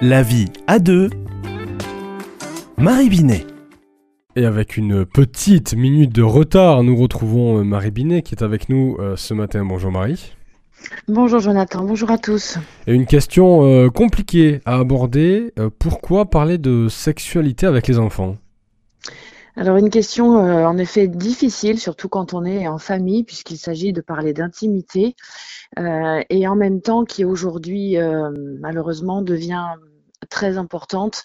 La vie à deux. Marie Binet. Et avec une petite minute de retard, nous retrouvons euh, Marie Binet qui est avec nous euh, ce matin. Bonjour Marie. Bonjour Jonathan, bonjour à tous. Et une question euh, compliquée à aborder. pourquoi parler de sexualité avec les enfants? Alors une question en effet difficile, surtout quand on est en famille, puisqu'il s'agit de parler d'intimité, et en même temps qui aujourd'hui malheureusement devient très importante.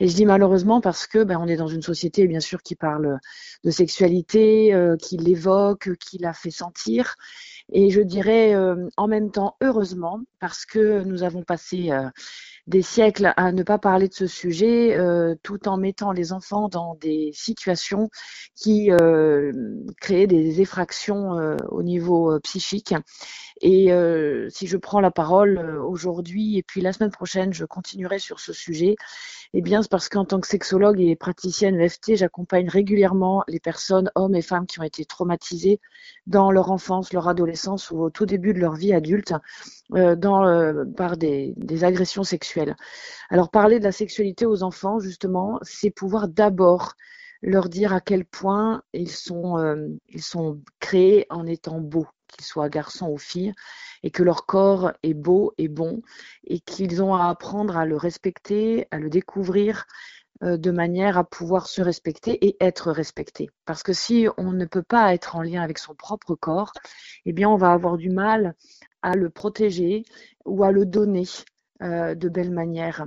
Et je dis malheureusement parce que ben, on est dans une société bien sûr qui parle de sexualité, euh, qui l'évoque, qui la fait sentir. Et je dirais euh, en même temps heureusement parce que nous avons passé euh, des siècles à ne pas parler de ce sujet, tout en mettant les enfants dans des situations qui créaient des effractions au niveau psychique. Et euh, si je prends la parole euh, aujourd'hui et puis la semaine prochaine, je continuerai sur ce sujet, eh bien, c'est parce qu'en tant que sexologue et praticienne EFT, j'accompagne régulièrement les personnes, hommes et femmes, qui ont été traumatisées dans leur enfance, leur adolescence ou au tout début de leur vie adulte euh, euh, par des, agressions sexuelles. Alors, parler de la sexualité aux enfants, justement, c'est pouvoir d'abord leur dire à quel point ils sont, euh, ils sont créés en étant beaux qu'ils soient garçons ou filles, et que leur corps est beau et bon, et qu'ils ont à apprendre à le respecter, à le découvrir de manière à pouvoir se respecter et être respecté. Parce que si on ne peut pas être en lien avec son propre corps, eh bien on va avoir du mal à le protéger ou à le donner euh, de belle manière.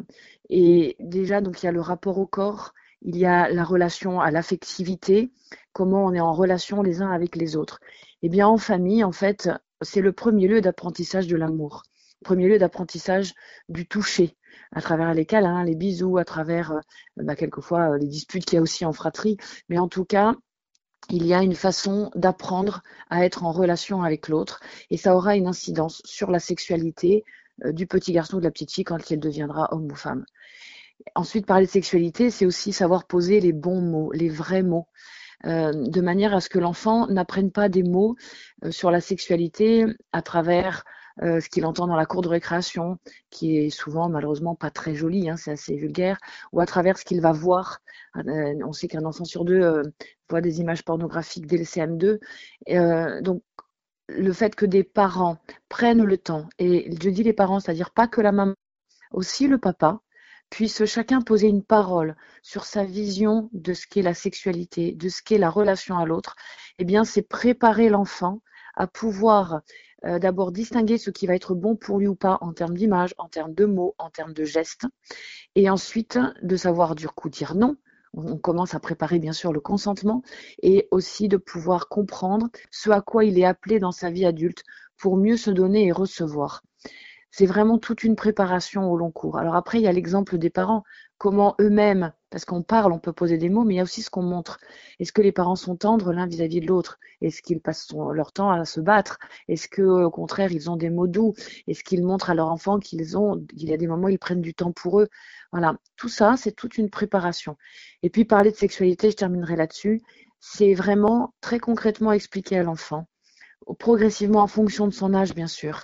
Et déjà, donc il y a le rapport au corps, il y a la relation à l'affectivité, comment on est en relation les uns avec les autres. Eh bien, en famille, en fait, c'est le premier lieu d'apprentissage de l'amour, premier lieu d'apprentissage du toucher, à travers les câlins, les bisous, à travers euh, bah, quelquefois euh, les disputes qu'il y a aussi en fratrie. Mais en tout cas, il y a une façon d'apprendre à être en relation avec l'autre et ça aura une incidence sur la sexualité euh, du petit garçon ou de la petite fille quand il deviendra homme ou femme. Ensuite, parler de sexualité, c'est aussi savoir poser les bons mots, les vrais mots. De manière à ce que l'enfant n'apprenne pas des mots sur la sexualité à travers euh, ce qu'il entend dans la cour de récréation, qui est souvent malheureusement pas très joli, hein, c'est assez vulgaire, ou à travers ce qu'il va voir. on sait qu'un enfant sur deux voit des images pornographiques dès le CM2. donc le fait que des parents prennent le temps, et je dis les parents, c'est-à-dire pas que la maman, aussi le papa, puisse chacun poser une parole sur sa vision de ce qu'est la sexualité, de ce qu'est la relation à l'autre, eh bien, c'est préparer l'enfant à pouvoir euh, d'abord distinguer ce qui va être bon pour lui ou pas en termes d'image, en termes de mots, en termes de gestes, et ensuite de savoir du coup dire non. On commence à préparer bien sûr le consentement et aussi de pouvoir comprendre ce à quoi il est appelé dans sa vie adulte pour mieux se donner et recevoir c'est vraiment toute une préparation au long cours. Alors après, il y a l'exemple des parents, comment eux-mêmes, parce qu'on parle, on peut poser des mots, mais il y a aussi ce qu'on montre. Est-ce que les parents sont tendres l'un vis-à-vis de l'autre? Est-ce qu'ils passent leur temps à se battre? Est-ce que, au contraire, ils ont des mots doux? Est-ce qu'ils montrent à leur enfant qu'ils ont, il y a des moments où ils prennent du temps pour eux? Voilà, tout ça, c'est toute une préparation. Et puis parler de sexualité, je terminerai là-dessus. C'est vraiment très concrètement expliquer à l'enfant progressivement en fonction de son âge, bien sûr,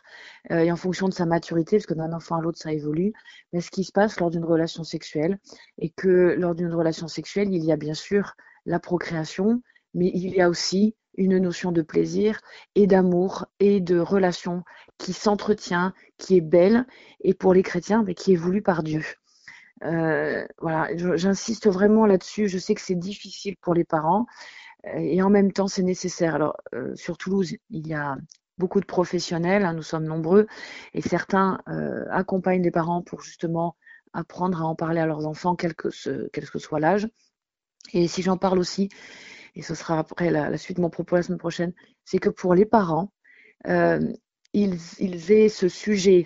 euh, et en fonction de sa maturité, parce que d'un enfant à l'autre, ça évolue, mais ce qui se passe lors d'une relation sexuelle, et que lors d'une relation sexuelle, il y a bien sûr la procréation, mais il y a aussi une notion de plaisir et d'amour et de relation qui s'entretient, qui est belle, et pour les chrétiens, mais qui est voulue par Dieu. Euh, voilà, j'insiste vraiment là-dessus. Je sais que c'est difficile pour les parents, et en même temps, c'est nécessaire. Alors, euh, sur Toulouse, il y a beaucoup de professionnels, hein, nous sommes nombreux, et certains euh, accompagnent les parents pour justement apprendre à en parler à leurs enfants, quel que, quel que soit l'âge. Et si j'en parle aussi, et ce sera après la, suite de mon propos la semaine prochaine, c'est que pour les parents, euh, ils, ils, aient ce sujet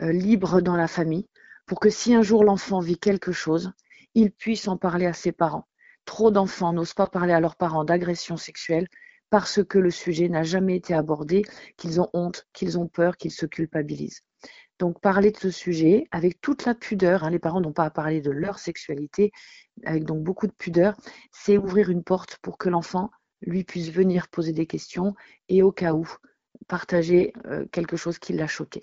libre dans la famille pour que si un jour l'enfant vit quelque chose, il puisse en parler à ses parents. Trop d'enfants n'osent pas parler à leurs parents d'agression sexuelle parce que le sujet n'a jamais été abordé, qu'ils ont honte, qu'ils ont peur, qu'ils se culpabilisent. Donc parler de ce sujet avec toute la pudeur, hein, les parents n'ont pas à parler de leur sexualité, avec donc beaucoup de pudeur, c'est ouvrir une porte pour que l'enfant, lui, puisse venir poser des questions et au cas où partager euh, quelque chose qui l'a choqué.